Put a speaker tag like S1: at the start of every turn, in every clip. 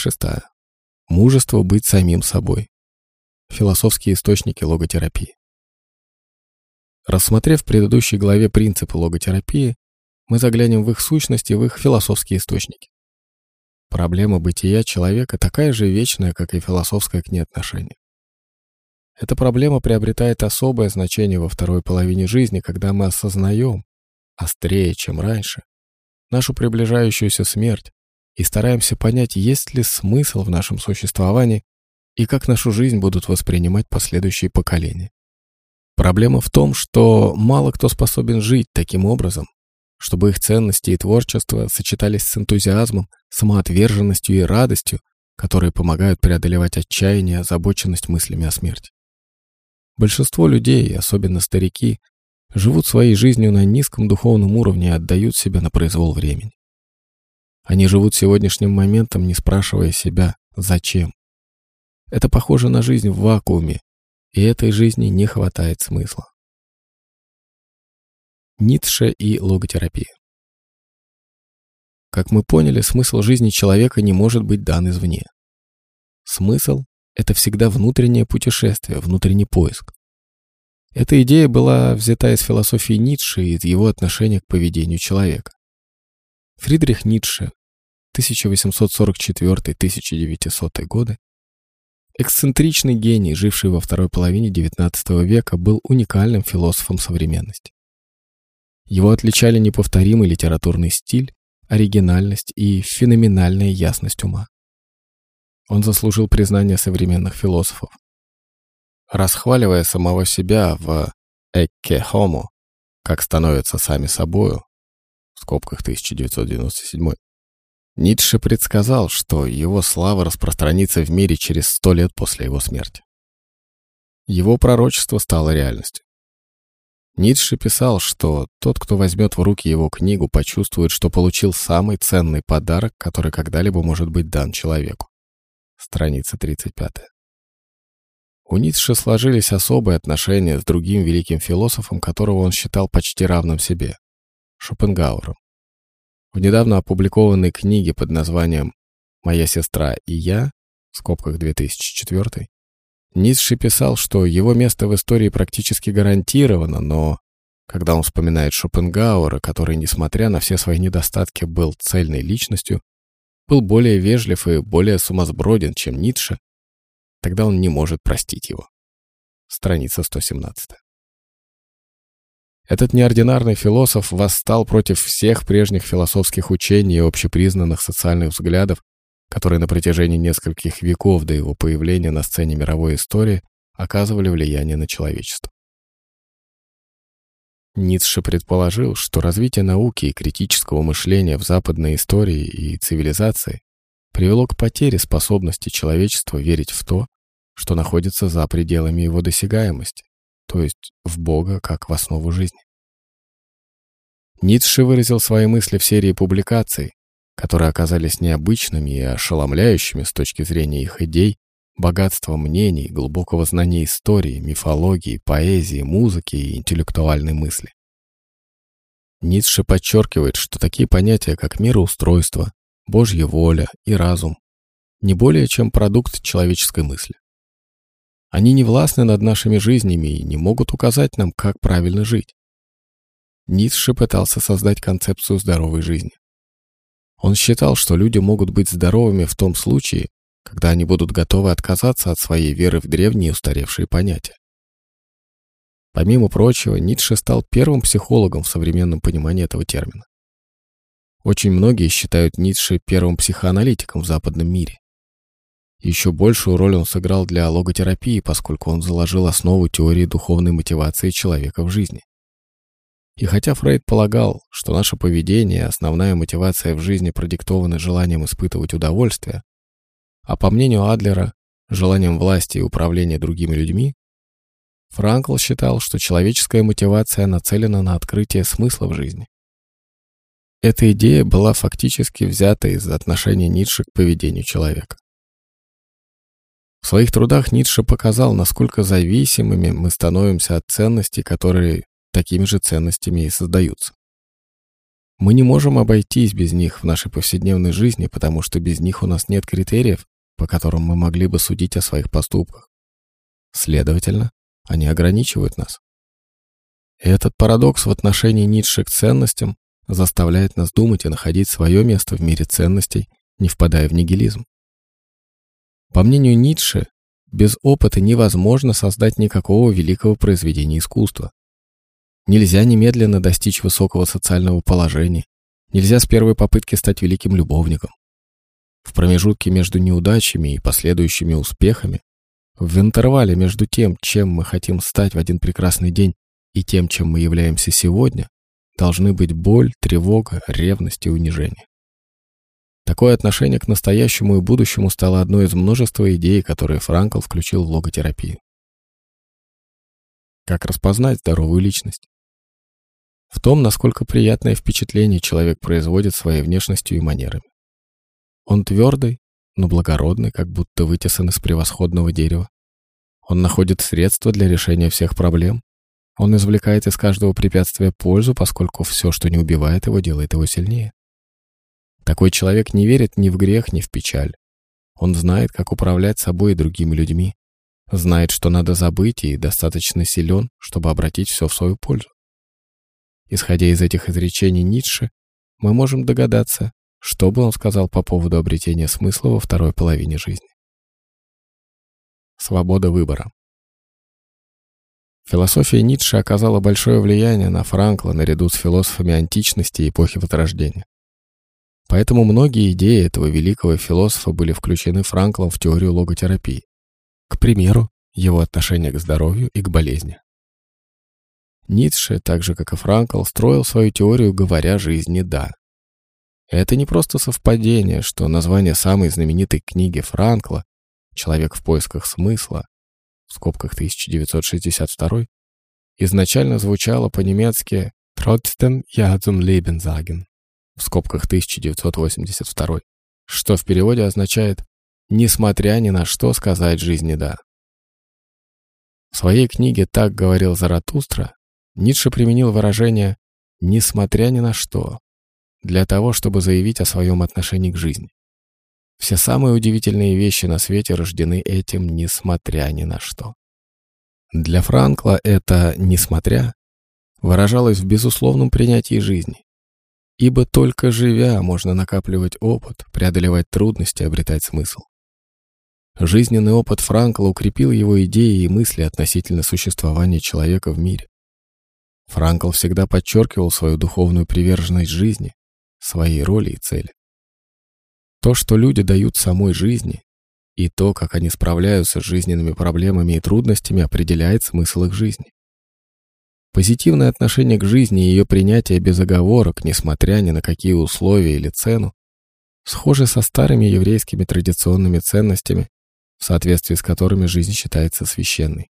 S1: шестая. Мужество быть самим собой. Философские источники логотерапии. Рассмотрев в предыдущей главе принципы логотерапии, мы заглянем в их сущность и в их философские источники. Проблема бытия человека такая же вечная, как и философское к ней отношение. Эта проблема приобретает особое значение во второй половине жизни, когда мы осознаем, острее, чем раньше, нашу приближающуюся смерть и стараемся понять, есть ли смысл в нашем существовании и как нашу жизнь будут воспринимать последующие поколения. Проблема в том, что мало кто способен жить таким образом, чтобы их ценности и творчество сочетались с энтузиазмом, самоотверженностью и радостью, которые помогают преодолевать отчаяние и озабоченность мыслями о смерти. Большинство людей, особенно старики, живут своей жизнью на низком духовном уровне и отдают себя на произвол времени. Они живут сегодняшним моментом, не спрашивая себя «зачем?». Это похоже на жизнь в вакууме, и этой жизни не хватает смысла. Ницше и логотерапия Как мы поняли, смысл жизни человека не может быть дан извне. Смысл – это всегда внутреннее путешествие, внутренний поиск. Эта идея была взята из философии Ницше и из его отношения к поведению человека. Фридрих Ницше, 1844-1900 годы, эксцентричный гений, живший во второй половине XIX века, был уникальным философом современности. Его отличали неповторимый литературный стиль, оригинальность и феноменальная ясность ума. Он заслужил признание современных философов, расхваливая самого себя в «экке хомо», как становятся сами собою, в скобках 1997, Ницше предсказал, что его слава распространится в мире через сто лет после его смерти. Его пророчество стало реальностью. Ницше писал, что тот, кто возьмет в руки его книгу, почувствует, что получил самый ценный подарок, который когда-либо может быть дан человеку. Страница 35. У Ницше сложились особые отношения с другим великим философом, которого он считал почти равным себе – Шопенгауэром. В недавно опубликованной книге под названием «Моя сестра и я» в скобках 2004 Ницше писал, что его место в истории практически гарантировано, но когда он вспоминает Шопенгауэра, который, несмотря на все свои недостатки, был цельной личностью, был более вежлив и более сумасброден, чем Ницше, Тогда он не может простить его. Страница 117. Этот неординарный философ восстал против всех прежних философских учений и общепризнанных социальных взглядов, которые на протяжении нескольких веков до его появления на сцене мировой истории оказывали влияние на человечество. Ницше предположил, что развитие науки и критического мышления в западной истории и цивилизации привело к потере способности человечества верить в то, что находится за пределами его досягаемости, то есть в Бога как в основу жизни. Ницше выразил свои мысли в серии публикаций, которые оказались необычными и ошеломляющими с точки зрения их идей, богатства мнений, глубокого знания истории, мифологии, поэзии, музыки и интеллектуальной мысли. Ницше подчеркивает, что такие понятия, как мироустройство, Божья воля и разум не более чем продукт человеческой мысли. Они не властны над нашими жизнями и не могут указать нам, как правильно жить. Ницше пытался создать концепцию здоровой жизни. Он считал, что люди могут быть здоровыми в том случае, когда они будут готовы отказаться от своей веры в древние устаревшие понятия. Помимо прочего, Ницше стал первым психологом в современном понимании этого термина. Очень многие считают Ницше первым психоаналитиком в западном мире. Еще большую роль он сыграл для логотерапии, поскольку он заложил основу теории духовной мотивации человека в жизни. И хотя Фрейд полагал, что наше поведение, основная мотивация в жизни продиктованы желанием испытывать удовольствие, а по мнению Адлера, желанием власти и управления другими людьми, Франкл считал, что человеческая мотивация нацелена на открытие смысла в жизни. Эта идея была фактически взята из отношения Ницше к поведению человека. В своих трудах Ницше показал, насколько зависимыми мы становимся от ценностей, которые такими же ценностями и создаются. Мы не можем обойтись без них в нашей повседневной жизни, потому что без них у нас нет критериев, по которым мы могли бы судить о своих поступках. Следовательно, они ограничивают нас. И этот парадокс в отношении Ницше к ценностям заставляет нас думать и находить свое место в мире ценностей, не впадая в нигилизм. По мнению Ницше, без опыта невозможно создать никакого великого произведения искусства. Нельзя немедленно достичь высокого социального положения, нельзя с первой попытки стать великим любовником. В промежутке между неудачами и последующими успехами, в интервале между тем, чем мы хотим стать в один прекрасный день, и тем, чем мы являемся сегодня, должны быть боль, тревога, ревность и унижение. Такое отношение к настоящему и будущему стало одной из множества идей, которые Франкл включил в логотерапию. Как распознать здоровую личность? В том, насколько приятное впечатление человек производит своей внешностью и манерами. Он твердый, но благородный, как будто вытесан из превосходного дерева. Он находит средства для решения всех проблем, он извлекает из каждого препятствия пользу, поскольку все, что не убивает его, делает его сильнее. Такой человек не верит ни в грех, ни в печаль. Он знает, как управлять собой и другими людьми. Знает, что надо забыть, и достаточно силен, чтобы обратить все в свою пользу. Исходя из этих изречений Ницше, мы можем догадаться, что бы он сказал по поводу обретения смысла во второй половине жизни. Свобода выбора. Философия Ницше оказала большое влияние на Франкла наряду с философами античности и эпохи Возрождения. Поэтому многие идеи этого великого философа были включены Франклом в теорию логотерапии. К примеру, его отношение к здоровью и к болезни. Ницше, так же как и Франкл, строил свою теорию, говоря жизни «да». Это не просто совпадение, что название самой знаменитой книги Франкла «Человек в поисках смысла» в скобках 1962, изначально звучало по-немецки «Trotzdem ja zum Leben sagen» в скобках 1982, что в переводе означает «несмотря ни на что сказать жизни да». В своей книге «Так говорил Заратустра» Ницше применил выражение «несмотря ни на что» для того, чтобы заявить о своем отношении к жизни. Все самые удивительные вещи на свете рождены этим, несмотря ни на что. Для Франкла это «несмотря» выражалось в безусловном принятии жизни. Ибо только живя можно накапливать опыт, преодолевать трудности, обретать смысл. Жизненный опыт Франкла укрепил его идеи и мысли относительно существования человека в мире. Франкл всегда подчеркивал свою духовную приверженность жизни, своей роли и цели. То, что люди дают самой жизни, и то, как они справляются с жизненными проблемами и трудностями, определяет смысл их жизни. Позитивное отношение к жизни и ее принятие без оговорок, несмотря ни на какие условия или цену, схожи со старыми еврейскими традиционными ценностями, в соответствии с которыми жизнь считается священной.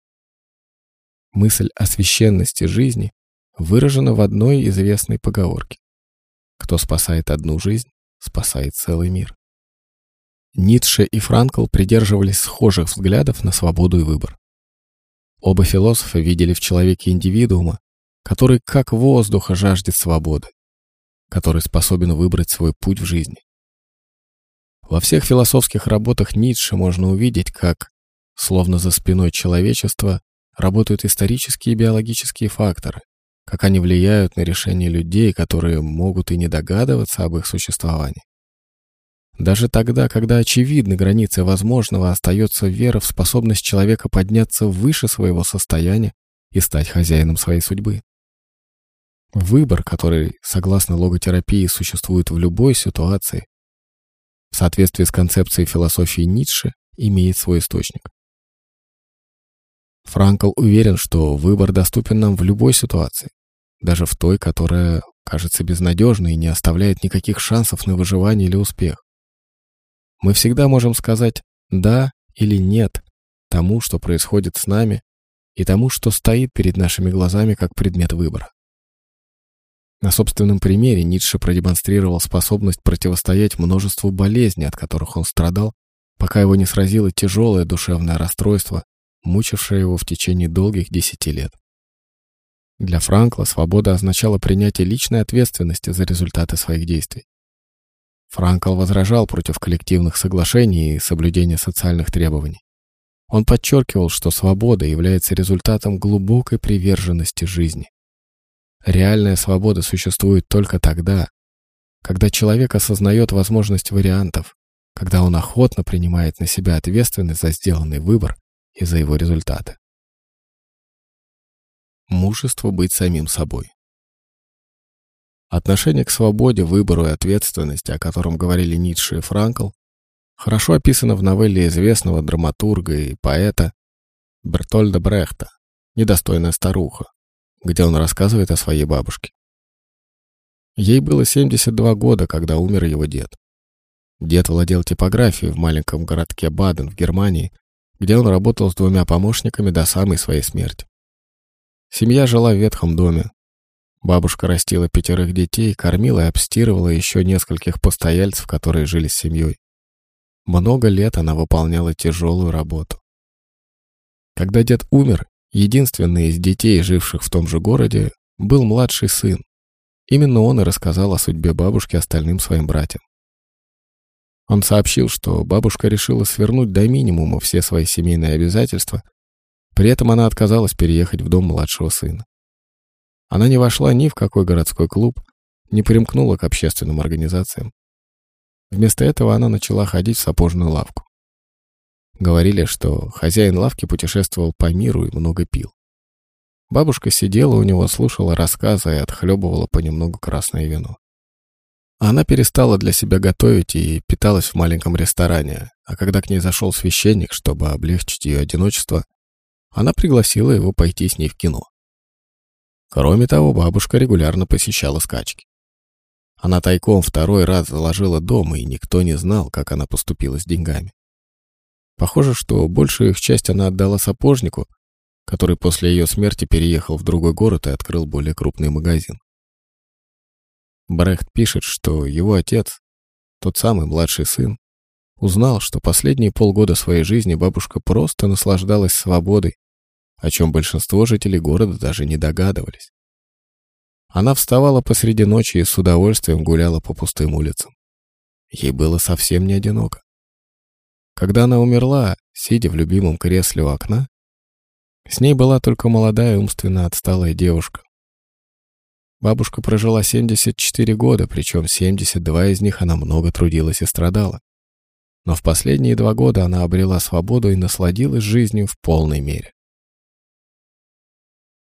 S1: Мысль о священности жизни выражена в одной известной поговорке. Кто спасает одну жизнь, спасает целый мир. Ницше и Франкл придерживались схожих взглядов на свободу и выбор. Оба философа видели в человеке индивидуума, который как воздуха жаждет свободы, который способен выбрать свой путь в жизни. Во всех философских работах Ницше можно увидеть, как, словно за спиной человечества, работают исторические и биологические факторы, как они влияют на решения людей, которые могут и не догадываться об их существовании. Даже тогда, когда очевидны границы возможного, остается вера в способность человека подняться выше своего состояния и стать хозяином своей судьбы. Выбор, который, согласно логотерапии, существует в любой ситуации, в соответствии с концепцией философии Ницше, имеет свой источник. Франкл уверен, что выбор доступен нам в любой ситуации, даже в той, которая кажется безнадежной и не оставляет никаких шансов на выживание или успех. Мы всегда можем сказать «да» или «нет» тому, что происходит с нами, и тому, что стоит перед нашими глазами как предмет выбора. На собственном примере Ницше продемонстрировал способность противостоять множеству болезней, от которых он страдал, пока его не сразило тяжелое душевное расстройство, мучившее его в течение долгих десяти лет. Для Франкла свобода означала принятие личной ответственности за результаты своих действий. Франкл возражал против коллективных соглашений и соблюдения социальных требований. Он подчеркивал, что свобода является результатом глубокой приверженности жизни. Реальная свобода существует только тогда, когда человек осознает возможность вариантов, когда он охотно принимает на себя ответственность за сделанный выбор и за его результаты. Мужество быть самим собой. Отношение к свободе, выбору и ответственности, о котором говорили Ницше и Франкл, хорошо описано в новелле известного драматурга и поэта Бертольда Брехта «Недостойная старуха», где он рассказывает о своей бабушке. Ей было 72 года, когда умер его дед. Дед владел типографией в маленьком городке Баден в Германии, где он работал с двумя помощниками до самой своей смерти. Семья жила в ветхом доме. Бабушка растила пятерых детей, кормила и обстирывала еще нескольких постояльцев, которые жили с семьей. Много лет она выполняла тяжелую работу. Когда дед умер, единственный из детей, живших в том же городе, был младший сын. Именно он и рассказал о судьбе бабушки остальным своим братьям. Он сообщил, что бабушка решила свернуть до минимума все свои семейные обязательства, при этом она отказалась переехать в дом младшего сына. Она не вошла ни в какой городской клуб, не примкнула к общественным организациям. Вместо этого она начала ходить в сапожную лавку. Говорили, что хозяин лавки путешествовал по миру и много пил. Бабушка сидела у него, слушала рассказы и отхлебывала понемногу красное вино. Она перестала для себя готовить и питалась в маленьком ресторане, а когда к ней зашел священник, чтобы облегчить ее одиночество, она пригласила его пойти с ней в кино. Кроме того, бабушка регулярно посещала скачки. Она тайком второй раз заложила дом, и никто не знал, как она поступила с деньгами. Похоже, что большую их часть она отдала сапожнику, который после ее смерти переехал в другой город и открыл более крупный магазин. Брехт пишет, что его отец, тот самый младший сын, узнал, что последние полгода своей жизни бабушка просто наслаждалась свободой, о чем большинство жителей города даже не догадывались. Она вставала посреди ночи и с удовольствием гуляла по пустым улицам. Ей было совсем не одиноко. Когда она умерла, сидя в любимом кресле у окна, с ней была только молодая умственно отсталая девушка. Бабушка прожила 74 года, причем 72 из них она много трудилась и страдала. Но в последние два года она обрела свободу и насладилась жизнью в полной мере.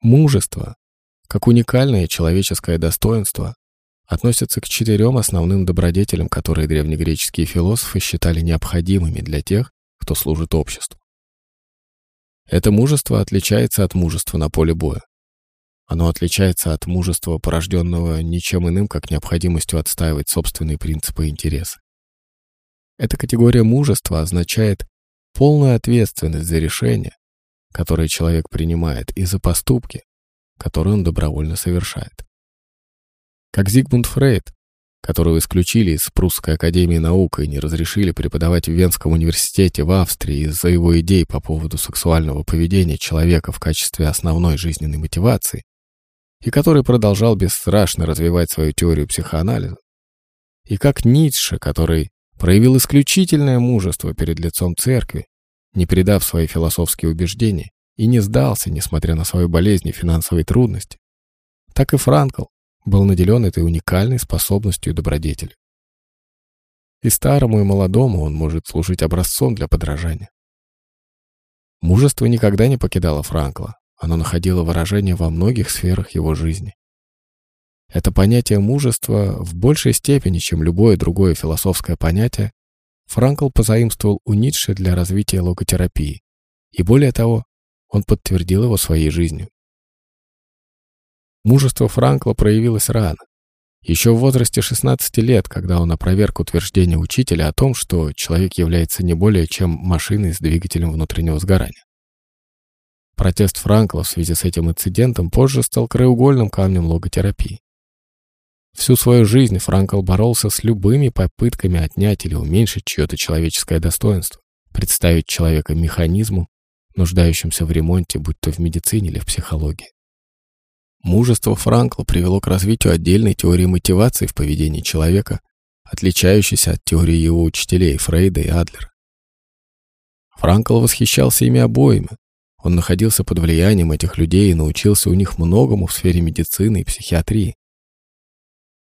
S1: Мужество как уникальное человеческое достоинство, относятся к четырем основным добродетелям, которые древнегреческие философы считали необходимыми для тех, кто служит обществу. Это мужество отличается от мужества на поле боя. Оно отличается от мужества, порожденного ничем иным, как необходимостью отстаивать собственные принципы и интересы. Эта категория мужества означает полную ответственность за решения, которые человек принимает, и за поступки, который он добровольно совершает. Как Зигмунд Фрейд, которого исключили из Прусской академии наук и не разрешили преподавать в Венском университете в Австрии из-за его идей по поводу сексуального поведения человека в качестве основной жизненной мотивации, и который продолжал бесстрашно развивать свою теорию психоанализа, и как Ницше, который проявил исключительное мужество перед лицом церкви, не предав свои философские убеждения, и не сдался, несмотря на свою болезнь и финансовые трудности, так и Франкл был наделен этой уникальной способностью и добродетелью. И старому, и молодому он может служить образцом для подражания. Мужество никогда не покидало Франкла, оно находило выражение во многих сферах его жизни. Это понятие мужества в большей степени, чем любое другое философское понятие, Франкл позаимствовал у Ницше для развития логотерапии. И более того, он подтвердил его своей жизнью. Мужество Франкла проявилось рано. Еще в возрасте 16 лет, когда он опроверг утверждение учителя о том, что человек является не более чем машиной с двигателем внутреннего сгорания. Протест Франкла в связи с этим инцидентом позже стал краеугольным камнем логотерапии. Всю свою жизнь Франкл боролся с любыми попытками отнять или уменьшить чье-то человеческое достоинство, представить человека механизму, нуждающимся в ремонте, будь то в медицине или в психологии. Мужество Франкла привело к развитию отдельной теории мотивации в поведении человека, отличающейся от теории его учителей Фрейда и Адлера. Франкл восхищался ими обоими. Он находился под влиянием этих людей и научился у них многому в сфере медицины и психиатрии.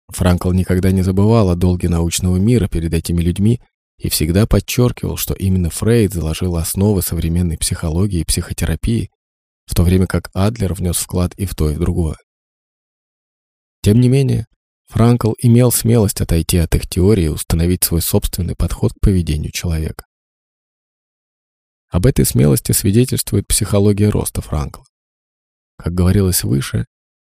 S1: Франкл никогда не забывал о долге научного мира перед этими людьми и всегда подчеркивал, что именно Фрейд заложил основы современной психологии и психотерапии, в то время как Адлер внес вклад и в то, и в другое. Тем не менее, Франкл имел смелость отойти от их теории и установить свой собственный подход к поведению человека. Об этой смелости свидетельствует психология роста Франкла. Как говорилось выше,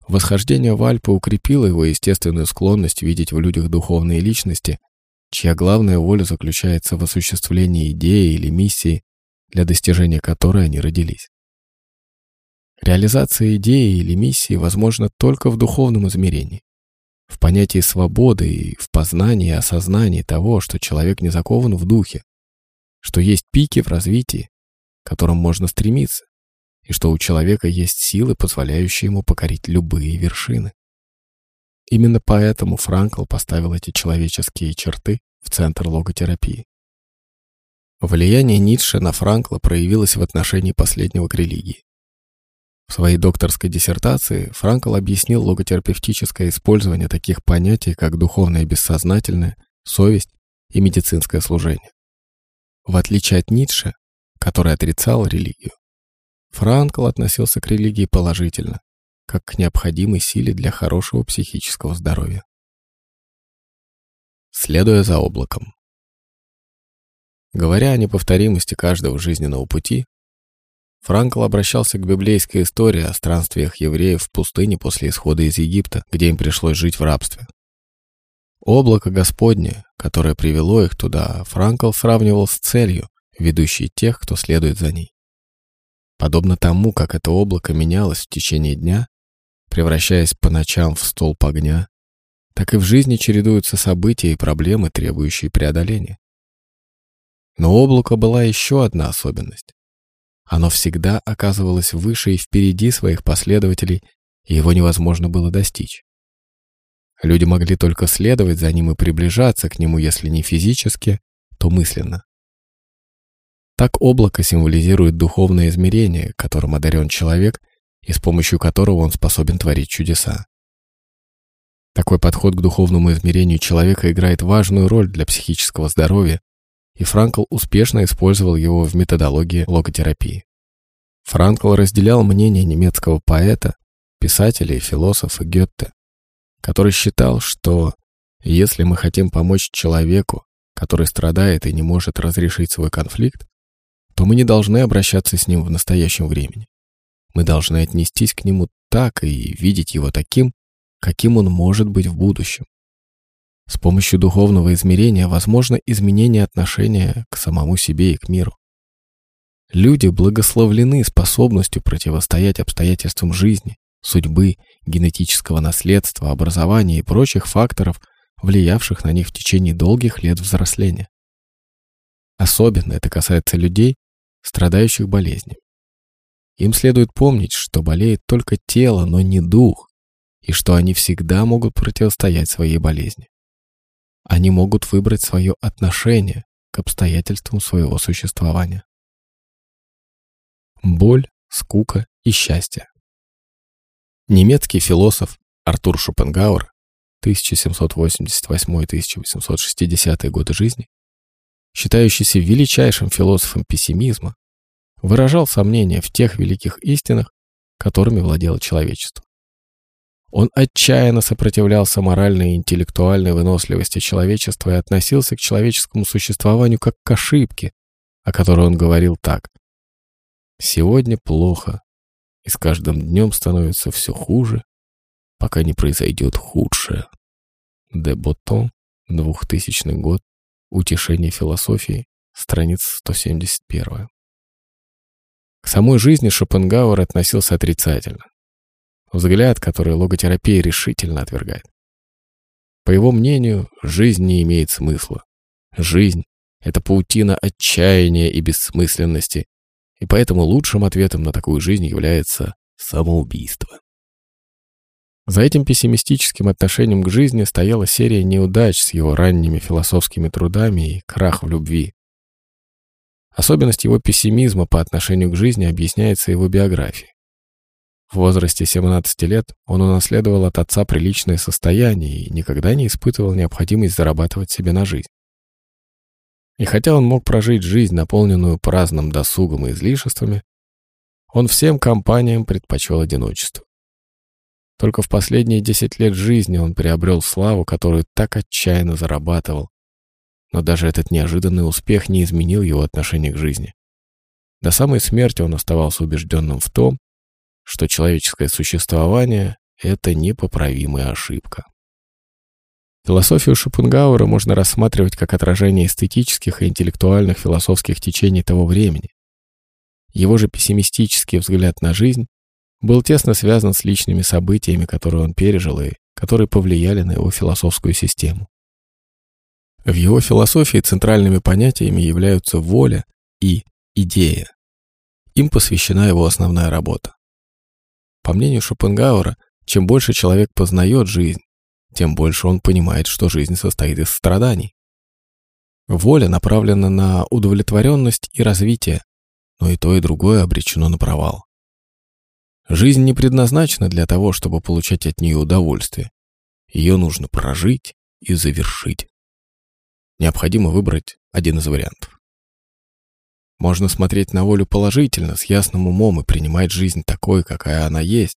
S1: восхождение в Альпы укрепило его естественную склонность видеть в людях духовные личности, чья главная воля заключается в осуществлении идеи или миссии, для достижения которой они родились. Реализация идеи или миссии возможна только в духовном измерении, в понятии свободы и в познании и осознании того, что человек не закован в духе, что есть пики в развитии, к которым можно стремиться, и что у человека есть силы, позволяющие ему покорить любые вершины. Именно поэтому Франкл поставил эти человеческие черты в центр логотерапии. Влияние Ницше на Франкла проявилось в отношении последнего к религии. В своей докторской диссертации Франкл объяснил логотерапевтическое использование таких понятий, как духовное бессознательное, совесть и медицинское служение. В отличие от Ницше, который отрицал религию, Франкл относился к религии положительно, как к необходимой силе для хорошего психического здоровья. Следуя за облаком. Говоря о неповторимости каждого жизненного пути, Франкл обращался к библейской истории о странствиях евреев в пустыне после исхода из Египта, где им пришлось жить в рабстве. Облако Господне, которое привело их туда, Франкл сравнивал с целью, ведущей тех, кто следует за ней. Подобно тому, как это облако менялось в течение дня, превращаясь по ночам в столб огня, так и в жизни чередуются события и проблемы, требующие преодоления. Но у облака была еще одна особенность. Оно всегда оказывалось выше и впереди своих последователей, и его невозможно было достичь. Люди могли только следовать за ним и приближаться к нему, если не физически, то мысленно. Так облако символизирует духовное измерение, которым одарен человек и с помощью которого он способен творить чудеса. Такой подход к духовному измерению человека играет важную роль для психического здоровья, и Франкл успешно использовал его в методологии логотерапии. Франкл разделял мнение немецкого поэта, писателя и философа Гетте, который считал, что если мы хотим помочь человеку, который страдает и не может разрешить свой конфликт, то мы не должны обращаться с ним в настоящем времени. Мы должны отнестись к нему так и видеть его таким, каким он может быть в будущем. С помощью духовного измерения возможно изменение отношения к самому себе и к миру. Люди благословлены способностью противостоять обстоятельствам жизни, судьбы, генетического наследства, образования и прочих факторов, влиявших на них в течение долгих лет взросления. Особенно это касается людей, страдающих болезнью. Им следует помнить, что болеет только тело, но не дух, и что они всегда могут противостоять своей болезни. Они могут выбрать свое отношение к обстоятельствам своего существования. Боль, скука и счастье. Немецкий философ Артур Шопенгауэр 1788-1860 годы жизни, считающийся величайшим философом пессимизма, выражал сомнения в тех великих истинах, которыми владело человечество. Он отчаянно сопротивлялся моральной и интеллектуальной выносливости человечества и относился к человеческому существованию как к ошибке, о которой он говорил так. «Сегодня плохо, и с каждым днем становится все хуже, пока не произойдет худшее». Де Боттон, 2000 год, Утешение философии, страница 171. К самой жизни Шопенгауэр относился отрицательно. Взгляд, который логотерапия решительно отвергает. По его мнению, жизнь не имеет смысла. Жизнь — это паутина отчаяния и бессмысленности, и поэтому лучшим ответом на такую жизнь является самоубийство. За этим пессимистическим отношением к жизни стояла серия неудач с его ранними философскими трудами и крах в любви. Особенность его пессимизма по отношению к жизни объясняется его биографией. В возрасте 17 лет он унаследовал от отца приличное состояние и никогда не испытывал необходимость зарабатывать себе на жизнь. И хотя он мог прожить жизнь, наполненную праздным досугом и излишествами, он всем компаниям предпочел одиночество. Только в последние 10 лет жизни он приобрел славу, которую так отчаянно зарабатывал. Но даже этот неожиданный успех не изменил его отношение к жизни. До самой смерти он оставался убежденным в том, что человеческое существование — это непоправимая ошибка. Философию Шопенгауэра можно рассматривать как отражение эстетических и интеллектуальных философских течений того времени. Его же пессимистический взгляд на жизнь был тесно связан с личными событиями, которые он пережил и которые повлияли на его философскую систему. В его философии центральными понятиями являются воля и идея. Им посвящена его основная работа. По мнению Шопенгауэра, чем больше человек познает жизнь, тем больше он понимает, что жизнь состоит из страданий. Воля направлена на удовлетворенность и развитие, но и то, и другое обречено на провал. Жизнь не предназначена для того, чтобы получать от нее удовольствие. Ее нужно прожить и завершить. Необходимо выбрать один из вариантов. Можно смотреть на волю положительно, с ясным умом и принимать жизнь такой, какая она есть,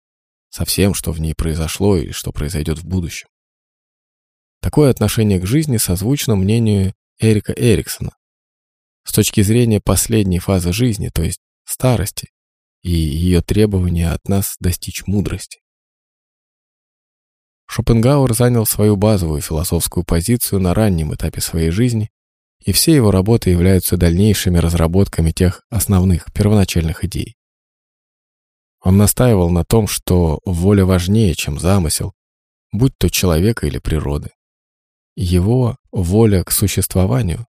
S1: со всем, что в ней произошло и что произойдет в будущем. Такое отношение к жизни созвучно мнению Эрика Эриксона. С точки зрения последней фазы жизни, то есть старости, и ее требования от нас достичь мудрости. Шопенгауэр занял свою базовую философскую позицию на раннем этапе своей жизни, и все его работы являются дальнейшими разработками тех основных, первоначальных идей. Он настаивал на том, что воля важнее, чем замысел, будь то человека или природы. Его воля к существованию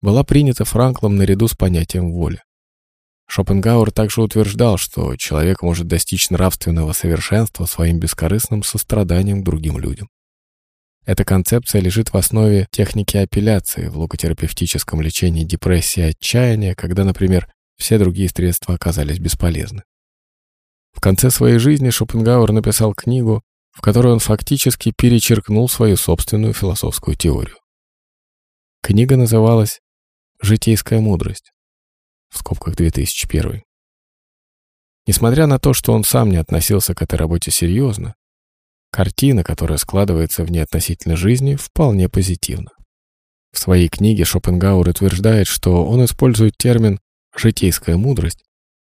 S1: была принята Франклом наряду с понятием воли. Шопенгауэр также утверждал, что человек может достичь нравственного совершенства своим бескорыстным состраданием к другим людям. Эта концепция лежит в основе техники апелляции в логотерапевтическом лечении депрессии и отчаяния, когда, например, все другие средства оказались бесполезны. В конце своей жизни Шопенгауэр написал книгу, в которой он фактически перечеркнул свою собственную философскую теорию. Книга называлась «Житейская мудрость» в скобках 2001. Несмотря на то, что он сам не относился к этой работе серьезно, картина, которая складывается в ней относительно жизни, вполне позитивна. В своей книге Шопенгауэр утверждает, что он использует термин «житейская мудрость»,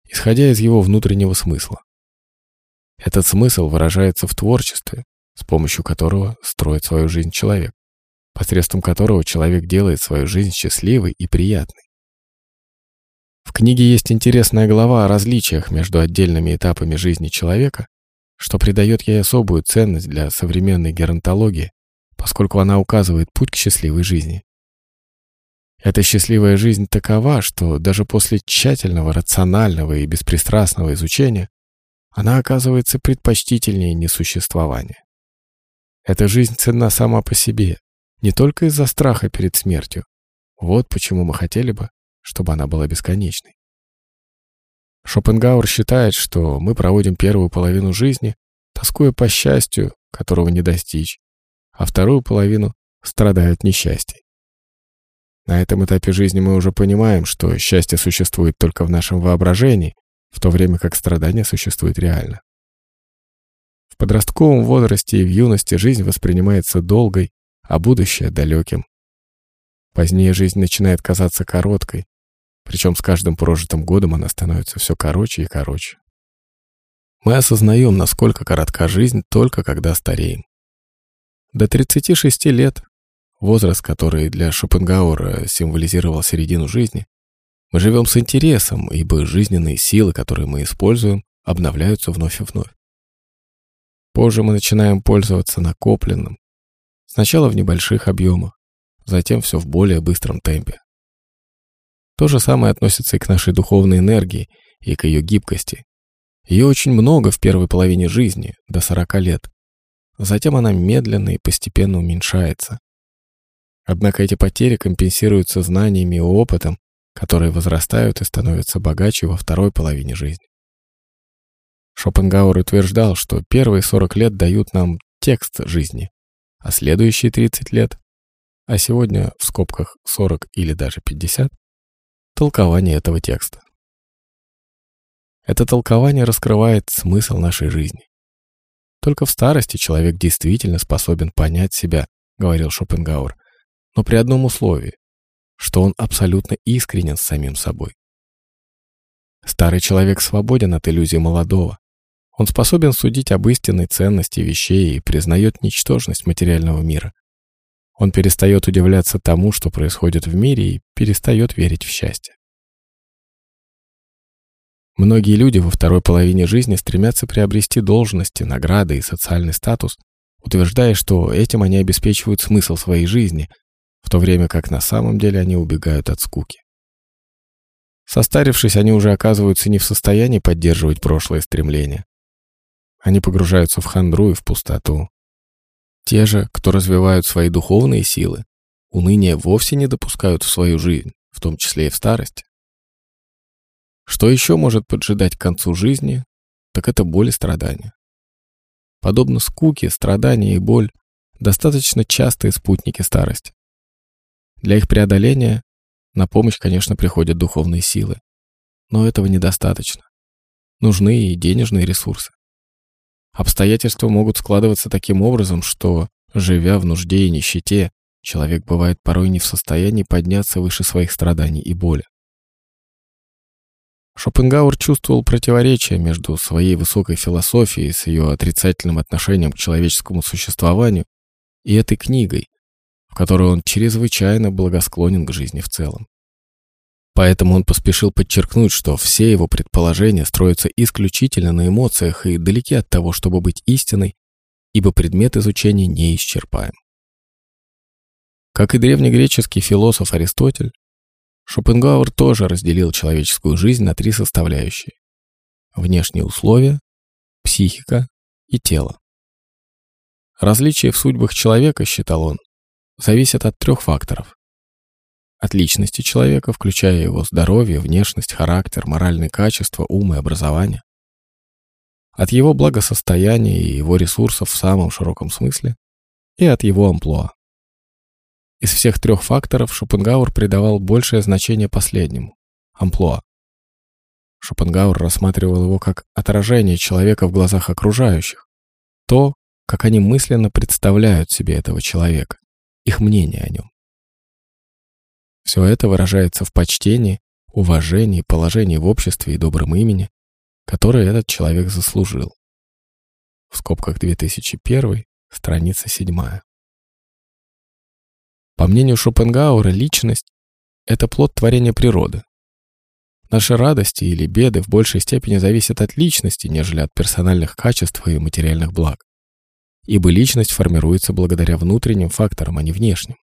S1: исходя из его внутреннего смысла. Этот смысл выражается в творчестве, с помощью которого строит свою жизнь человек, посредством которого человек делает свою жизнь счастливой и приятной. В книге есть интересная глава о различиях между отдельными этапами жизни человека, что придает ей особую ценность для современной геронтологии, поскольку она указывает путь к счастливой жизни. Эта счастливая жизнь такова, что даже после тщательного, рационального и беспристрастного изучения она оказывается предпочтительнее несуществования. Эта жизнь ценна сама по себе, не только из-за страха перед смертью. Вот почему мы хотели бы, чтобы она была бесконечной. Шопенгауэр считает, что мы проводим первую половину жизни, тоскуя по счастью, которого не достичь, а вторую половину страдая от несчастья. На этом этапе жизни мы уже понимаем, что счастье существует только в нашем воображении, в то время как страдание существует реально. В подростковом возрасте и в юности жизнь воспринимается долгой, а будущее — далеким. Позднее жизнь начинает казаться короткой, причем с каждым прожитым годом она становится все короче и короче. Мы осознаем, насколько коротка жизнь только когда стареем. До 36 лет, возраст, который для Шопенгауэра символизировал середину жизни, мы живем с интересом, ибо жизненные силы, которые мы используем, обновляются вновь и вновь. Позже мы начинаем пользоваться накопленным, сначала в небольших объемах, затем все в более быстром темпе. То же самое относится и к нашей духовной энергии, и к ее гибкости. Ее очень много в первой половине жизни, до 40 лет, затем она медленно и постепенно уменьшается. Однако эти потери компенсируются знаниями и опытом, которые возрастают и становятся богаче во второй половине жизни. Шопенгауэр утверждал, что первые 40 лет дают нам текст жизни, а следующие 30 лет, а сегодня в скобках 40 или даже 50, толкование этого текста. Это толкование раскрывает смысл нашей жизни. Только в старости человек действительно способен понять себя, говорил Шопенгауэр, но при одном условии, что он абсолютно искренен с самим собой. Старый человек свободен от иллюзий молодого. Он способен судить об истинной ценности вещей и признает ничтожность материального мира. Он перестает удивляться тому, что происходит в мире, и перестает верить в счастье. Многие люди во второй половине жизни стремятся приобрести должности, награды и социальный статус, утверждая, что этим они обеспечивают смысл своей жизни, в то время как на самом деле они убегают от скуки. Состарившись, они уже оказываются не в состоянии поддерживать прошлое стремление. Они погружаются в хандру и в пустоту. Те же, кто развивают свои духовные силы, уныние вовсе не допускают в свою жизнь, в том числе и в старости. Что еще может поджидать к концу жизни, так это боль и страдания. Подобно скуке, страдания и боль – достаточно частые спутники старости. Для их преодоления на помощь, конечно, приходят духовные силы. Но этого недостаточно. Нужны и денежные ресурсы. Обстоятельства могут складываться таким образом, что, живя в нужде и нищете, человек бывает порой не в состоянии подняться выше своих страданий и боли. Шопенгауэр чувствовал противоречие между своей высокой философией с ее отрицательным отношением к человеческому существованию и этой книгой, в которой он чрезвычайно благосклонен к жизни в целом. Поэтому он поспешил подчеркнуть, что все его предположения строятся исключительно на эмоциях и далеки от того, чтобы быть истиной, ибо предмет изучения неисчерпаем. Как и древнегреческий философ Аристотель, Шопенгауэр тоже разделил человеческую жизнь на три составляющие – внешние условия, психика и тело. Различие в судьбах человека, считал он, зависят от трех факторов. От личности человека, включая его здоровье, внешность, характер, моральные качества, ум и образование. От его благосостояния и его ресурсов в самом широком смысле. И от его амплуа. Из всех трех факторов Шопенгауэр придавал большее значение последнему – амплуа. Шопенгауэр рассматривал его как отражение человека в глазах окружающих, то, как они мысленно представляют себе этого человека, их мнение о нем. Все это выражается в почтении, уважении, положении в обществе и добром имени, которое этот человек заслужил. В скобках 2001, страница 7. По мнению Шопенгауэра, личность – это плод творения природы. Наши радости или беды в большей степени зависят от личности, нежели от персональных качеств и материальных благ. Ибо личность формируется благодаря внутренним факторам, а не внешним.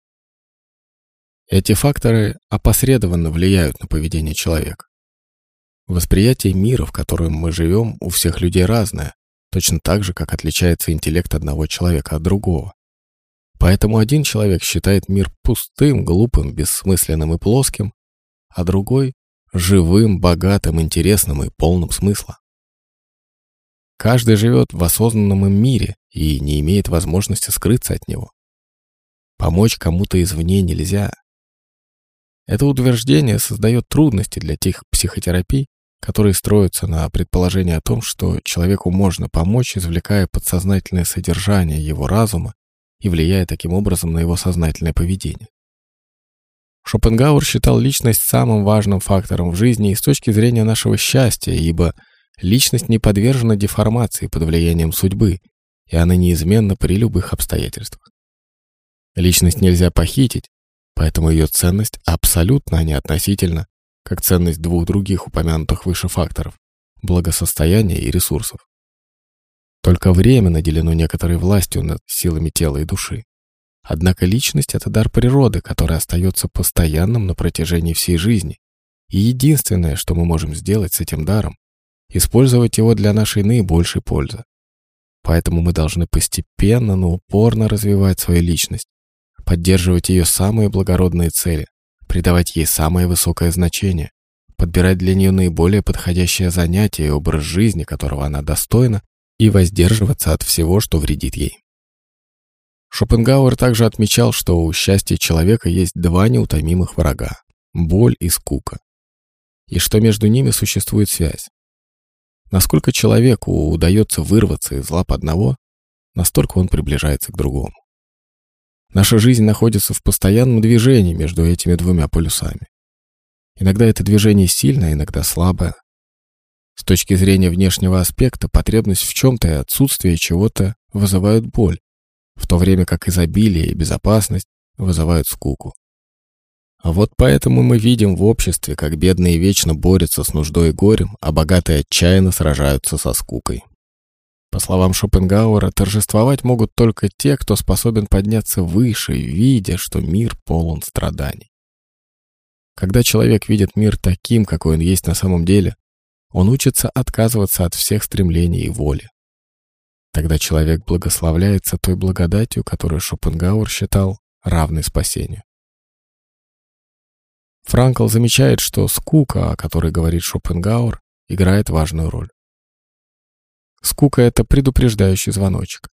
S1: Эти факторы опосредованно влияют на поведение человека. Восприятие мира, в котором мы живем, у всех людей разное, точно так же, как отличается интеллект одного человека от другого. Поэтому один человек считает мир пустым, глупым, бессмысленным и плоским, а другой — живым, богатым, интересным и полным смысла. Каждый живет в осознанном им мире и не имеет возможности скрыться от него. Помочь кому-то извне нельзя. Это утверждение создает трудности для тех психотерапий, которые строятся на предположении о том, что человеку можно помочь, извлекая подсознательное содержание его разума и влияя таким образом на его сознательное поведение. Шопенгауэр считал личность самым важным фактором в жизни и с точки зрения нашего счастья, ибо личность не подвержена деформации под влиянием судьбы, и она неизменна при любых обстоятельствах. Личность нельзя похитить, поэтому ее ценность абсолютно, а не относительно, как ценность двух других упомянутых выше факторов – благосостояния и ресурсов. Только время наделено некоторой властью над силами тела и души. Однако личность — это дар природы, который остается постоянным на протяжении всей жизни. И единственное, что мы можем сделать с этим даром, использовать его для нашей наибольшей пользы. Поэтому мы должны постепенно, но упорно развивать свою личность, поддерживать ее самые благородные цели, придавать ей самое высокое значение, подбирать для нее наиболее подходящее занятие и образ жизни, которого она достойна, и воздерживаться от всего, что вредит ей. Шопенгауэр также отмечал, что у счастья человека есть два неутомимых врага – боль и скука, и что между ними существует связь. Насколько человеку удается вырваться из лап одного, настолько он приближается к другому. Наша жизнь находится в постоянном движении между этими двумя полюсами. Иногда это движение сильное, иногда слабое. С точки зрения внешнего аспекта, потребность в чем-то и отсутствие чего-то вызывают боль, в то время как изобилие и безопасность вызывают скуку. А вот поэтому мы видим в обществе, как бедные вечно борются с нуждой и горем, а богатые отчаянно сражаются со скукой. По словам Шопенгауэра, торжествовать могут только те, кто способен подняться выше, видя, что мир полон страданий. Когда человек видит мир таким, какой он есть на самом деле, он учится отказываться от всех стремлений и воли. Тогда человек благословляется той благодатью, которую Шопенгауэр считал равной спасению. Франкл замечает, что скука, о которой говорит Шопенгауэр, играет важную роль. Скука — это предупреждающий звоночек.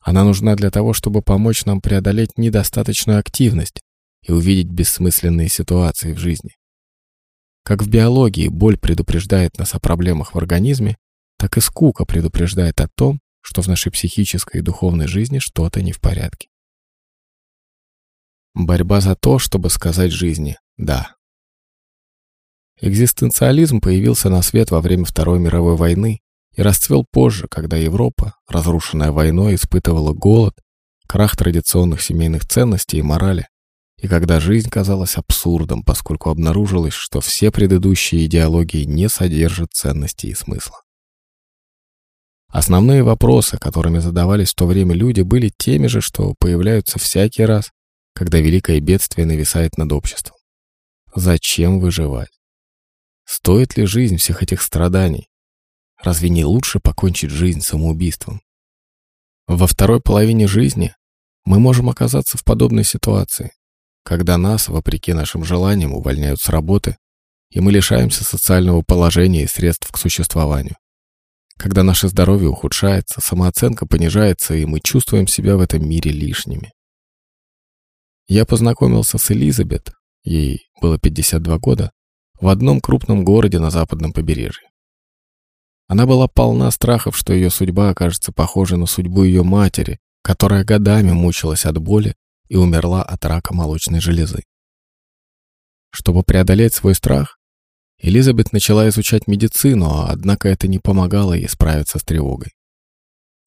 S1: Она нужна для того, чтобы помочь нам преодолеть недостаточную активность, и увидеть бессмысленные ситуации в жизни. Как в биологии боль предупреждает нас о проблемах в организме, так и скука предупреждает о том, что в нашей психической и духовной жизни что-то не в порядке. Борьба за то, чтобы сказать жизни «да». Экзистенциализм появился на свет во время Второй мировой войны и расцвел позже, когда Европа, разрушенная войной, испытывала голод, крах традиционных семейных ценностей и морали, и когда жизнь казалась абсурдом, поскольку обнаружилось, что все предыдущие идеологии не содержат ценности и смысла. Основные вопросы, которыми задавались в то время люди, были теми же, что появляются всякий раз, когда великое бедствие нависает над обществом. Зачем выживать? Стоит ли жизнь всех этих страданий? Разве не лучше покончить жизнь самоубийством? Во второй половине жизни мы можем оказаться в подобной ситуации, когда нас, вопреки нашим желаниям, увольняют с работы, и мы лишаемся социального положения и средств к существованию. Когда наше здоровье ухудшается, самооценка понижается, и мы чувствуем себя в этом мире лишними. Я познакомился с Элизабет, ей было 52 года, в одном крупном городе на западном побережье. Она была полна страхов, что ее судьба окажется похожей на судьбу ее матери, которая годами мучилась от боли и умерла от рака молочной железы. Чтобы преодолеть свой страх, Элизабет начала изучать медицину, однако это не помогало ей справиться с тревогой.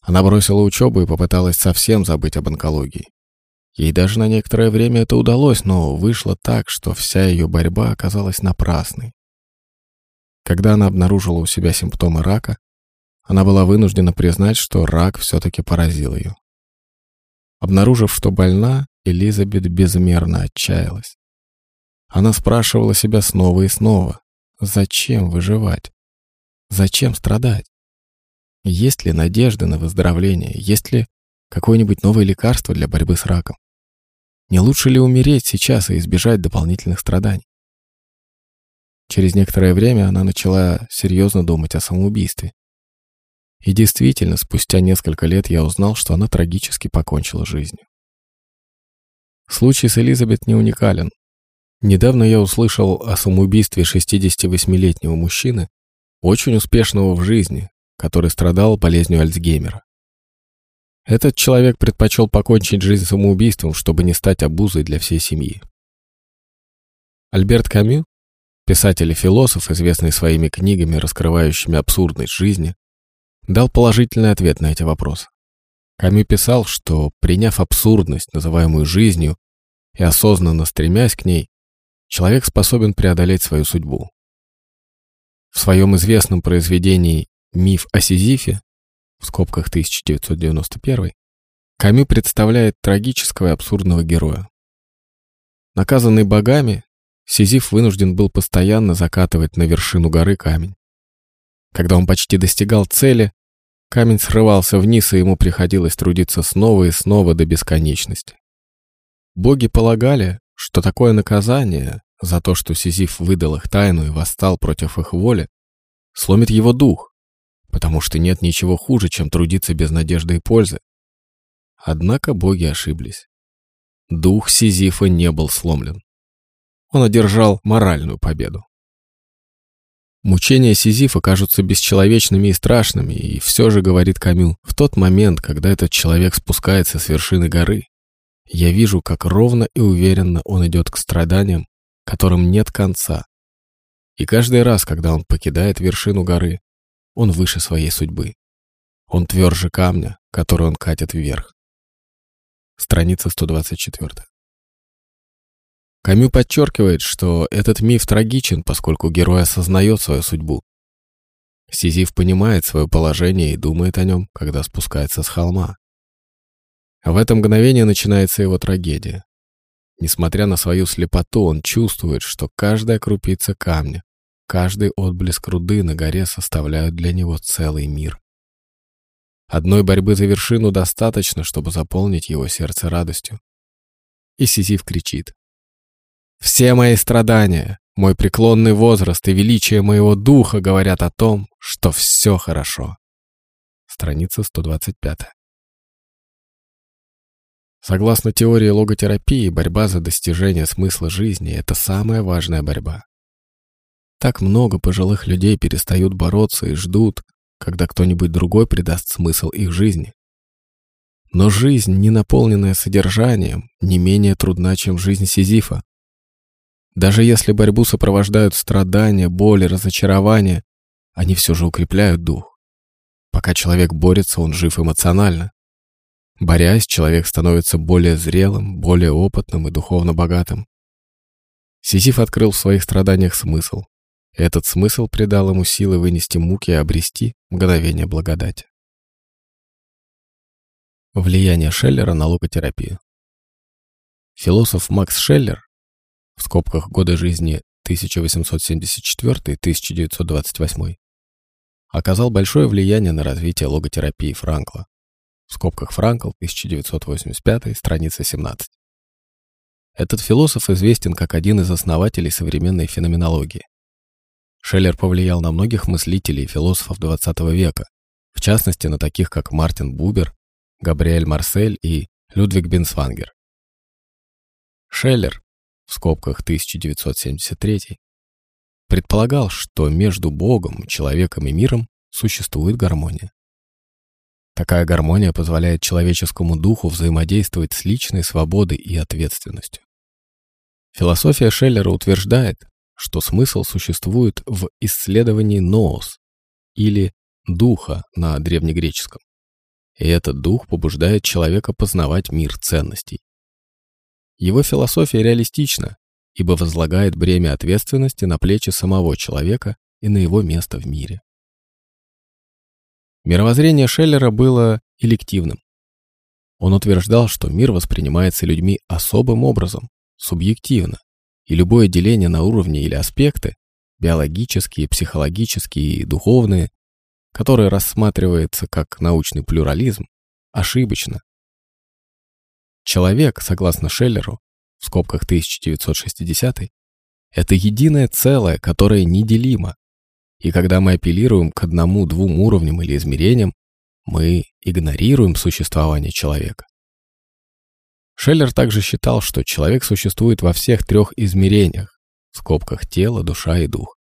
S1: Она бросила учебу и попыталась совсем забыть об онкологии. Ей даже на некоторое время это удалось, но вышло так, что вся ее борьба оказалась напрасной. Когда она обнаружила у себя симптомы рака, она была вынуждена признать, что рак все-таки поразил ее. Обнаружив, что больна, Элизабет безмерно отчаялась. Она спрашивала себя снова и снова, зачем выживать? Зачем страдать? Есть ли надежда на выздоровление? Есть ли какое-нибудь новое лекарство для борьбы с раком? Не лучше ли умереть сейчас и избежать дополнительных страданий? Через некоторое время она начала серьезно думать о самоубийстве. И действительно, спустя несколько лет я узнал, что она трагически покончила жизнью. Случай с Элизабет не уникален. Недавно я услышал о самоубийстве 68-летнего мужчины, очень успешного в жизни, который страдал болезнью Альцгеймера. Этот человек предпочел покончить жизнь самоубийством, чтобы не стать обузой для всей семьи. Альберт Камю, писатель и философ, известный своими книгами, раскрывающими абсурдность жизни, дал положительный ответ на эти вопросы. Камю писал, что, приняв абсурдность, называемую жизнью, и осознанно стремясь к ней, человек способен преодолеть свою судьбу. В своем известном произведении «Миф о Сизифе» в скобках 1991 Камю представляет трагического и абсурдного героя. Наказанный богами, Сизиф вынужден был постоянно закатывать на вершину горы камень. Когда он почти достигал цели, камень срывался вниз, и ему приходилось трудиться снова и снова до бесконечности. Боги полагали, что такое наказание за то, что Сизиф выдал их тайну и восстал против их воли, сломит его дух, потому что нет ничего хуже, чем трудиться без надежды и пользы. Однако боги ошиблись. Дух Сизифа не был сломлен. Он одержал моральную победу. Мучения Сизифа кажутся бесчеловечными и страшными, и все же, говорит Камю, в тот момент, когда этот человек спускается с вершины горы, я вижу, как ровно и уверенно он идет к страданиям, которым нет конца. И каждый раз, когда он покидает вершину горы, он выше своей судьбы. Он тверже камня, который он катит вверх. Страница 124. Камю подчеркивает, что этот миф трагичен, поскольку герой осознает свою судьбу. Сизиф понимает свое положение и думает о нем, когда спускается с холма. В это мгновение начинается его трагедия. Несмотря на свою слепоту, он чувствует, что каждая крупица камня, каждый отблеск руды на горе составляют для него целый мир. Одной борьбы за вершину достаточно, чтобы заполнить его сердце радостью. И Сизиф кричит. «Все мои страдания, мой преклонный возраст и величие моего духа говорят о том, что все хорошо». Страница 125. Согласно теории логотерапии, борьба за достижение смысла жизни – это самая важная борьба. Так много пожилых людей перестают бороться и ждут, когда кто-нибудь другой придаст смысл их жизни. Но жизнь, не наполненная содержанием, не менее трудна, чем жизнь Сизифа. Даже если борьбу сопровождают страдания, боли, разочарования, они все же укрепляют дух. Пока человек борется, он жив эмоционально. Борясь, человек становится более зрелым, более опытным и духовно богатым. Сизиф открыл в своих страданиях смысл. Этот смысл придал ему силы вынести муки и обрести мгновение благодати. Влияние Шеллера на логотерапию. Философ Макс Шеллер, в скобках годы жизни 1874-1928, оказал большое влияние на развитие логотерапии Франкла в скобках Франкл, 1985, страница 17. Этот философ известен как один из основателей современной феноменологии. Шеллер повлиял на многих мыслителей и философов XX века, в частности на таких как Мартин Бубер, Габриэль Марсель и Людвиг Бенсвангер. Шеллер, в скобках 1973, предполагал, что между Богом, человеком и миром существует гармония. Такая гармония позволяет человеческому духу взаимодействовать с личной свободой и ответственностью. Философия Шеллера утверждает, что смысл существует в исследовании ноос, или духа на древнегреческом. И этот дух побуждает человека познавать мир ценностей. Его философия реалистична, ибо возлагает бремя ответственности на плечи самого человека и на его место в мире. Мировоззрение Шеллера было элективным. Он утверждал, что мир воспринимается людьми особым образом, субъективно, и любое деление на уровни или аспекты, биологические, психологические и духовные, которое рассматривается как научный плюрализм, ошибочно. Человек, согласно Шеллеру, в скобках 1960 это единое целое, которое неделимо, и когда мы апеллируем к одному-двум уровням или измерениям, мы игнорируем существование человека. Шеллер также считал, что человек существует во всех трех измерениях, в скобках тело, душа и дух.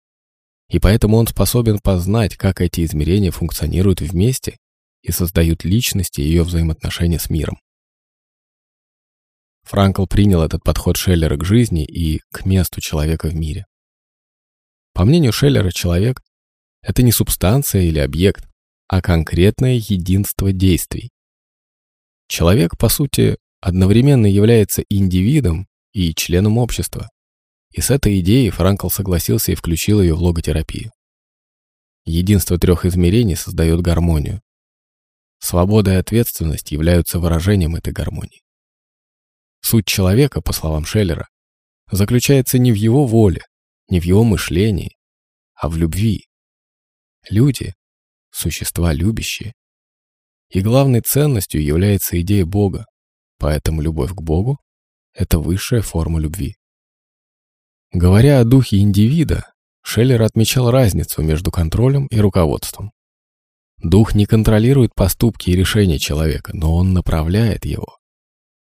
S1: И поэтому он способен познать, как эти измерения функционируют вместе и создают личности и ее взаимоотношения с миром. Франкл принял этот подход Шеллера к жизни и к месту человека в мире. По мнению Шеллера, человек — это не субстанция или объект, а конкретное единство действий. Человек, по сути, одновременно является индивидом и членом общества. И с этой идеей Франкл согласился и включил ее в логотерапию. Единство трех измерений создает гармонию. Свобода и ответственность являются выражением этой гармонии. Суть человека, по словам Шеллера, заключается не в его воле, не в его мышлении, а в любви. Люди – существа любящие, и главной ценностью является идея Бога, поэтому любовь к Богу — это высшая форма любви. Говоря о духе индивида, Шеллер отмечал разницу между контролем и руководством. Дух не контролирует поступки и решения человека, но он направляет его.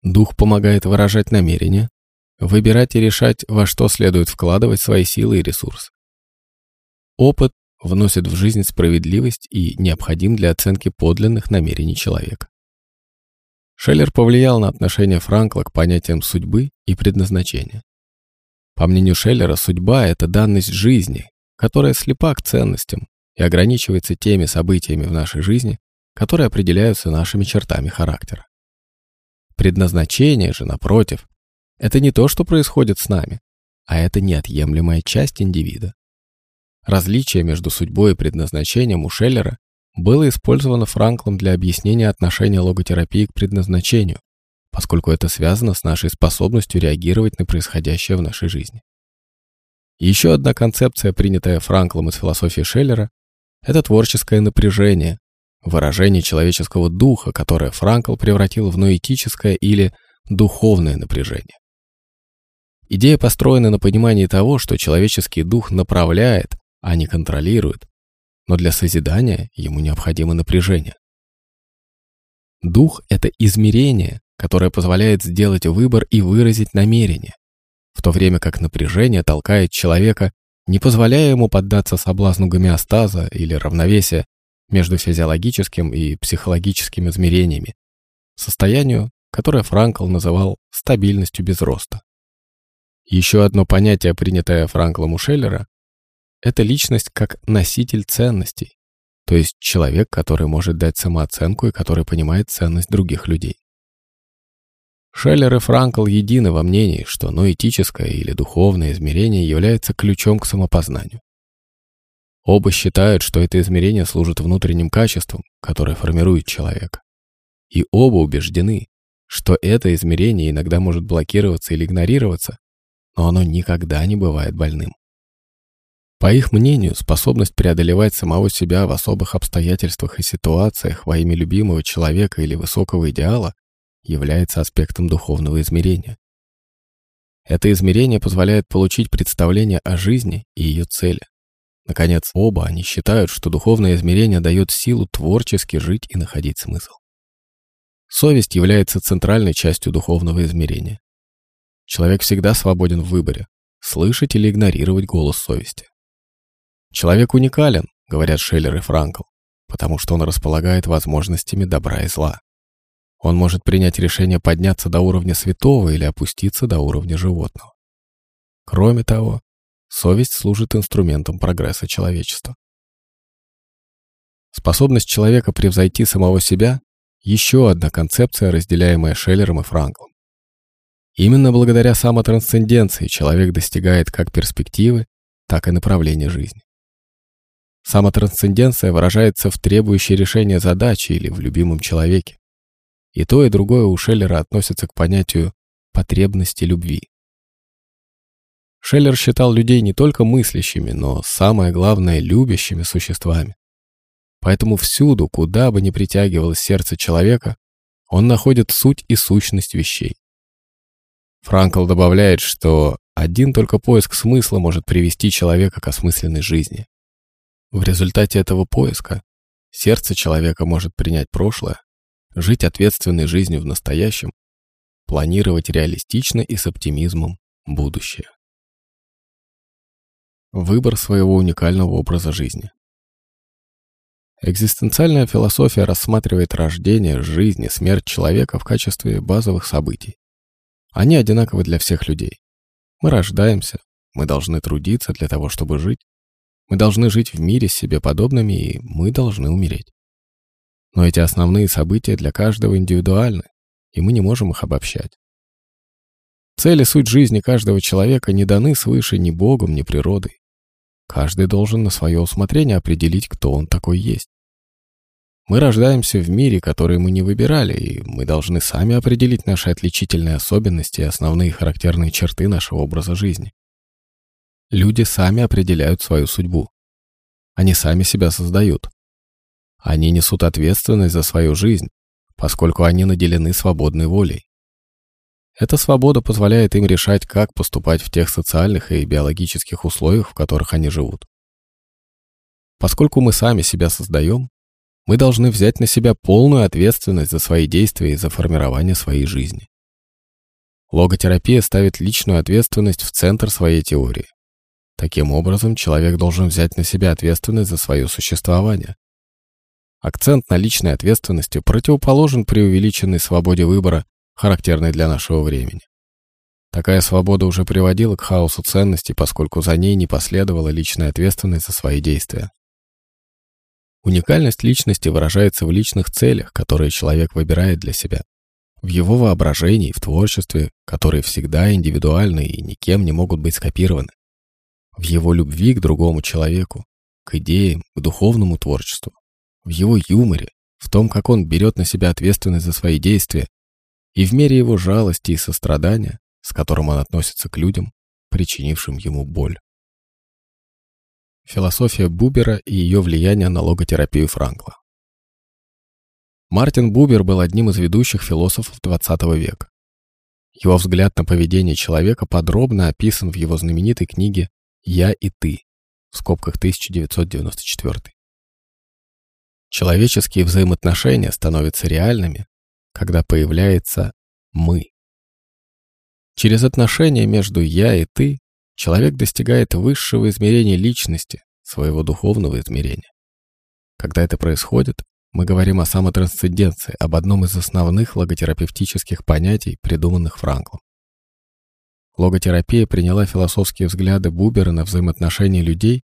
S1: Дух помогает выражать намерения, выбирать и решать, во что следует вкладывать свои силы и ресурсы. Опыт вносит в жизнь справедливость и необходим для оценки подлинных намерений человека. Шеллер повлиял на отношение Франкла к понятиям судьбы и предназначения. По мнению Шеллера, судьба — это данность жизни, которая слепа к ценностям и ограничивается теми событиями в нашей жизни, которые определяются нашими чертами характера. Предназначение же, напротив, это не то, что происходит с нами, а это неотъемлемая часть индивида. Различие между судьбой и предназначением у Шеллера было использовано Франклом для объяснения отношения логотерапии к предназначению, поскольку это связано с нашей способностью реагировать на происходящее в нашей жизни. Еще одна концепция, принятая Франклом из философии Шеллера, это творческое напряжение, выражение человеческого духа, которое Франкл превратил в ноэтическое или духовное напряжение. Идея построена на понимании того, что человеческий дух направляет, а не контролирует, но для созидания ему необходимо напряжение. Дух — это измерение, которое позволяет сделать выбор и выразить намерение, в то время как напряжение толкает человека, не позволяя ему поддаться соблазну гомеостаза или равновесия между физиологическим и психологическими измерениями, состоянию, которое Франкл называл стабильностью без роста. Еще одно понятие, принятое Франклом у Шеллера, это личность как носитель ценностей, то есть человек, который может дать самооценку и который понимает ценность других людей. Шеллер и Франкл едины во мнении, что ноэтическое или духовное измерение является ключом к самопознанию. Оба считают, что это измерение служит внутренним качеством, которое формирует человека. И оба убеждены, что это измерение иногда может блокироваться или игнорироваться, но оно никогда не бывает больным. По их мнению, способность преодолевать самого себя в особых обстоятельствах и ситуациях во имя любимого человека или высокого идеала является аспектом духовного измерения. Это измерение позволяет получить представление о жизни и ее цели. Наконец, оба они считают, что духовное измерение дает силу творчески жить и находить смысл. Совесть является центральной частью духовного измерения. Человек всегда свободен в выборе – слышать или игнорировать голос совести. Человек уникален, говорят Шеллер и Франкл, потому что он располагает возможностями добра и зла. Он может принять решение подняться до уровня святого или опуститься до уровня животного. Кроме того, совесть служит инструментом прогресса человечества. Способность человека превзойти самого себя – еще одна концепция, разделяемая Шеллером и Франклом. Именно благодаря самотрансценденции человек достигает как перспективы, так и направления жизни. Самотрансценденция выражается в требующей решения задачи или в любимом человеке. И то, и другое у Шеллера относится к понятию потребности любви. Шеллер считал людей не только мыслящими, но, самое главное, любящими существами. Поэтому всюду, куда бы ни притягивалось сердце человека, он находит суть и сущность вещей. Франкл добавляет, что один только поиск смысла может привести человека к осмысленной жизни. В результате этого поиска сердце человека может принять прошлое, жить ответственной жизнью в настоящем, планировать реалистично и с оптимизмом будущее. Выбор своего уникального образа жизни. Экзистенциальная философия рассматривает рождение, жизнь и смерть человека в качестве базовых событий. Они одинаковы для всех людей. Мы рождаемся, мы должны трудиться для того, чтобы жить, мы должны жить в мире с себе подобными, и мы должны умереть. Но эти основные события для каждого индивидуальны, и мы не можем их обобщать. Цель и суть жизни каждого человека не даны свыше ни Богом, ни природой. Каждый должен на свое усмотрение определить, кто он такой есть. Мы рождаемся в мире, который мы не выбирали, и мы должны сами определить наши отличительные особенности и основные характерные черты нашего образа жизни. Люди сами определяют свою судьбу. Они сами себя создают. Они несут ответственность за свою жизнь, поскольку они наделены свободной волей. Эта свобода позволяет им решать, как поступать в тех социальных и биологических условиях, в которых они живут. Поскольку мы сами себя создаем, мы должны взять на себя полную ответственность за свои действия и за формирование своей жизни. Логотерапия ставит личную ответственность в центр своей теории. Таким образом, человек должен взять на себя ответственность за свое существование. Акцент на личной ответственности противоположен преувеличенной свободе выбора, характерной для нашего времени. Такая свобода уже приводила к хаосу ценностей, поскольку за ней не последовала личная ответственность за свои действия. Уникальность личности выражается в личных целях, которые человек выбирает для себя, в его воображении, в творчестве, которые всегда индивидуальны и никем не могут быть скопированы, в его любви к другому человеку, к идеям, к духовному творчеству, в его юморе, в том, как он берет на себя ответственность за свои действия, и в мере его жалости и сострадания, с которым он относится к людям, причинившим ему боль. Философия Бубера и ее влияние на логотерапию Франкла. Мартин Бубер был одним из ведущих философов XX века. Его взгляд на поведение человека подробно описан в его знаменитой книге «Я и ты» в скобках 1994. Человеческие взаимоотношения становятся реальными, когда появляется «мы». Через отношения между «я» и «ты» Человек достигает высшего измерения личности, своего духовного измерения. Когда это происходит, мы говорим о самотрансценденции, об одном из основных логотерапевтических понятий, придуманных Франклом. Логотерапия приняла философские взгляды Бубера на взаимоотношения людей,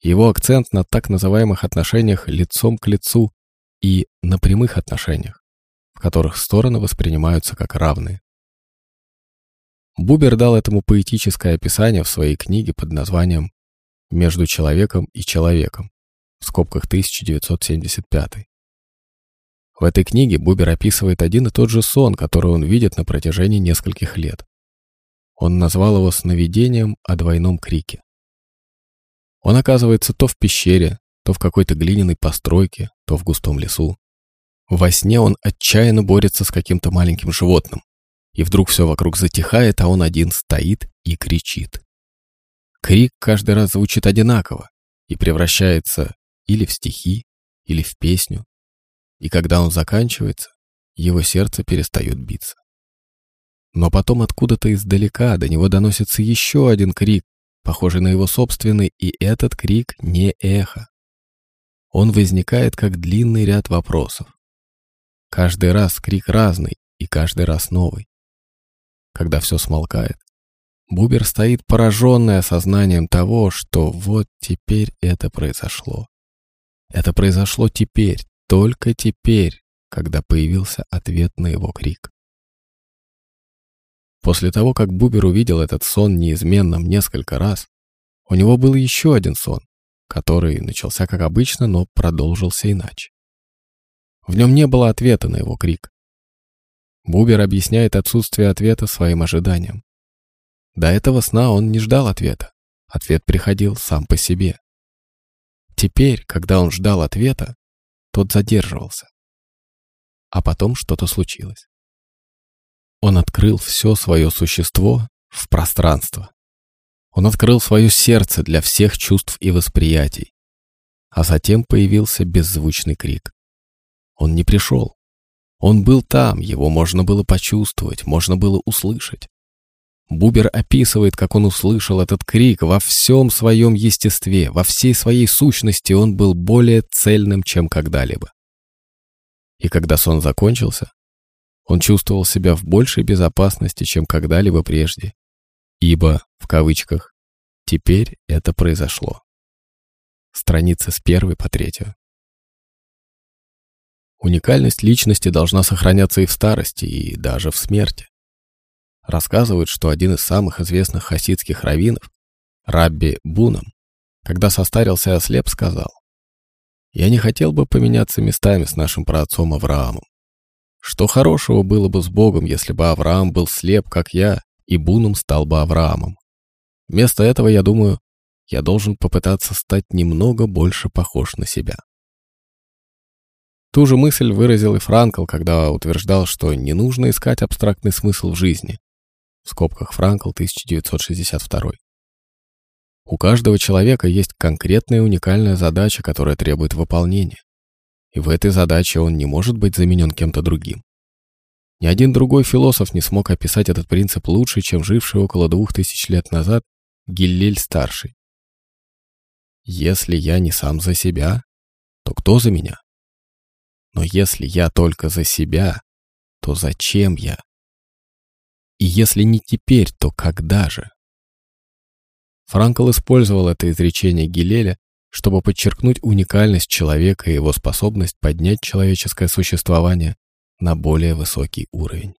S1: его акцент на так называемых отношениях лицом к лицу и на прямых отношениях, которых стороны воспринимаются как равные. Бубер дал этому поэтическое описание в своей книге под названием «Между человеком и человеком» в скобках 1975. В этой книге Бубер описывает один и тот же сон, который он видит на протяжении нескольких лет. Он назвал его сновидением о двойном крике. Он оказывается то в пещере, то в какой-то глиняной постройке, то в густом лесу. Во сне он отчаянно борется с каким-то маленьким животным и вдруг все вокруг затихает, а он один стоит и кричит. Крик каждый раз звучит одинаково и превращается или в стихи, или в песню. И когда он заканчивается, его сердце перестает биться. Но потом откуда-то издалека до него доносится еще один крик, похожий на его собственный, и этот крик не эхо. Он возникает как длинный ряд вопросов. Каждый раз крик разный и каждый раз новый когда все смолкает. Бубер стоит пораженный осознанием того, что вот теперь это произошло. Это произошло теперь, только теперь, когда появился ответ на его крик. После того, как Бубер увидел этот сон неизменным несколько раз, у него был еще один сон, который начался как обычно, но продолжился иначе. В нем не было ответа на его крик. Бубер объясняет отсутствие ответа своим ожиданиям. До этого сна он не ждал ответа. Ответ приходил сам по себе. Теперь, когда он ждал ответа, тот задерживался. А потом что-то случилось. Он открыл все свое существо в пространство. Он открыл свое сердце для всех чувств и восприятий. А затем появился беззвучный крик. Он не пришел, он был там, его можно было почувствовать, можно было услышать. Бубер описывает, как он услышал этот крик во всем своем естестве, во всей своей сущности он был более цельным, чем когда-либо. И когда сон закончился, он чувствовал себя в большей безопасности, чем когда-либо прежде. Ибо, в кавычках, теперь это произошло. Страница с первой по третью. Уникальность личности должна сохраняться и в старости, и даже в смерти. Рассказывают, что один из самых известных хасидских раввинов, Рабби Бунам, когда состарился и ослеп, сказал, «Я не хотел бы поменяться местами с нашим праотцом Авраамом. Что хорошего было бы с Богом, если бы Авраам был слеп, как я, и Бунам стал бы Авраамом? Вместо этого, я думаю, я должен попытаться стать немного больше похож на себя». Ту же мысль выразил и Франкл, когда утверждал, что не нужно искать абстрактный смысл в жизни. В скобках Франкл, 1962. У каждого человека есть конкретная уникальная задача, которая требует выполнения. И в этой задаче он не может быть заменен кем-то другим. Ни один другой философ не смог описать этот принцип лучше, чем живший около двух тысяч лет назад Гиллель-старший. Если я не сам за себя, то кто за меня? Но если я только за себя, то зачем я? И если не теперь, то когда же? Франкл использовал это изречение Гилеля, чтобы подчеркнуть уникальность человека и его способность поднять человеческое существование на более высокий уровень.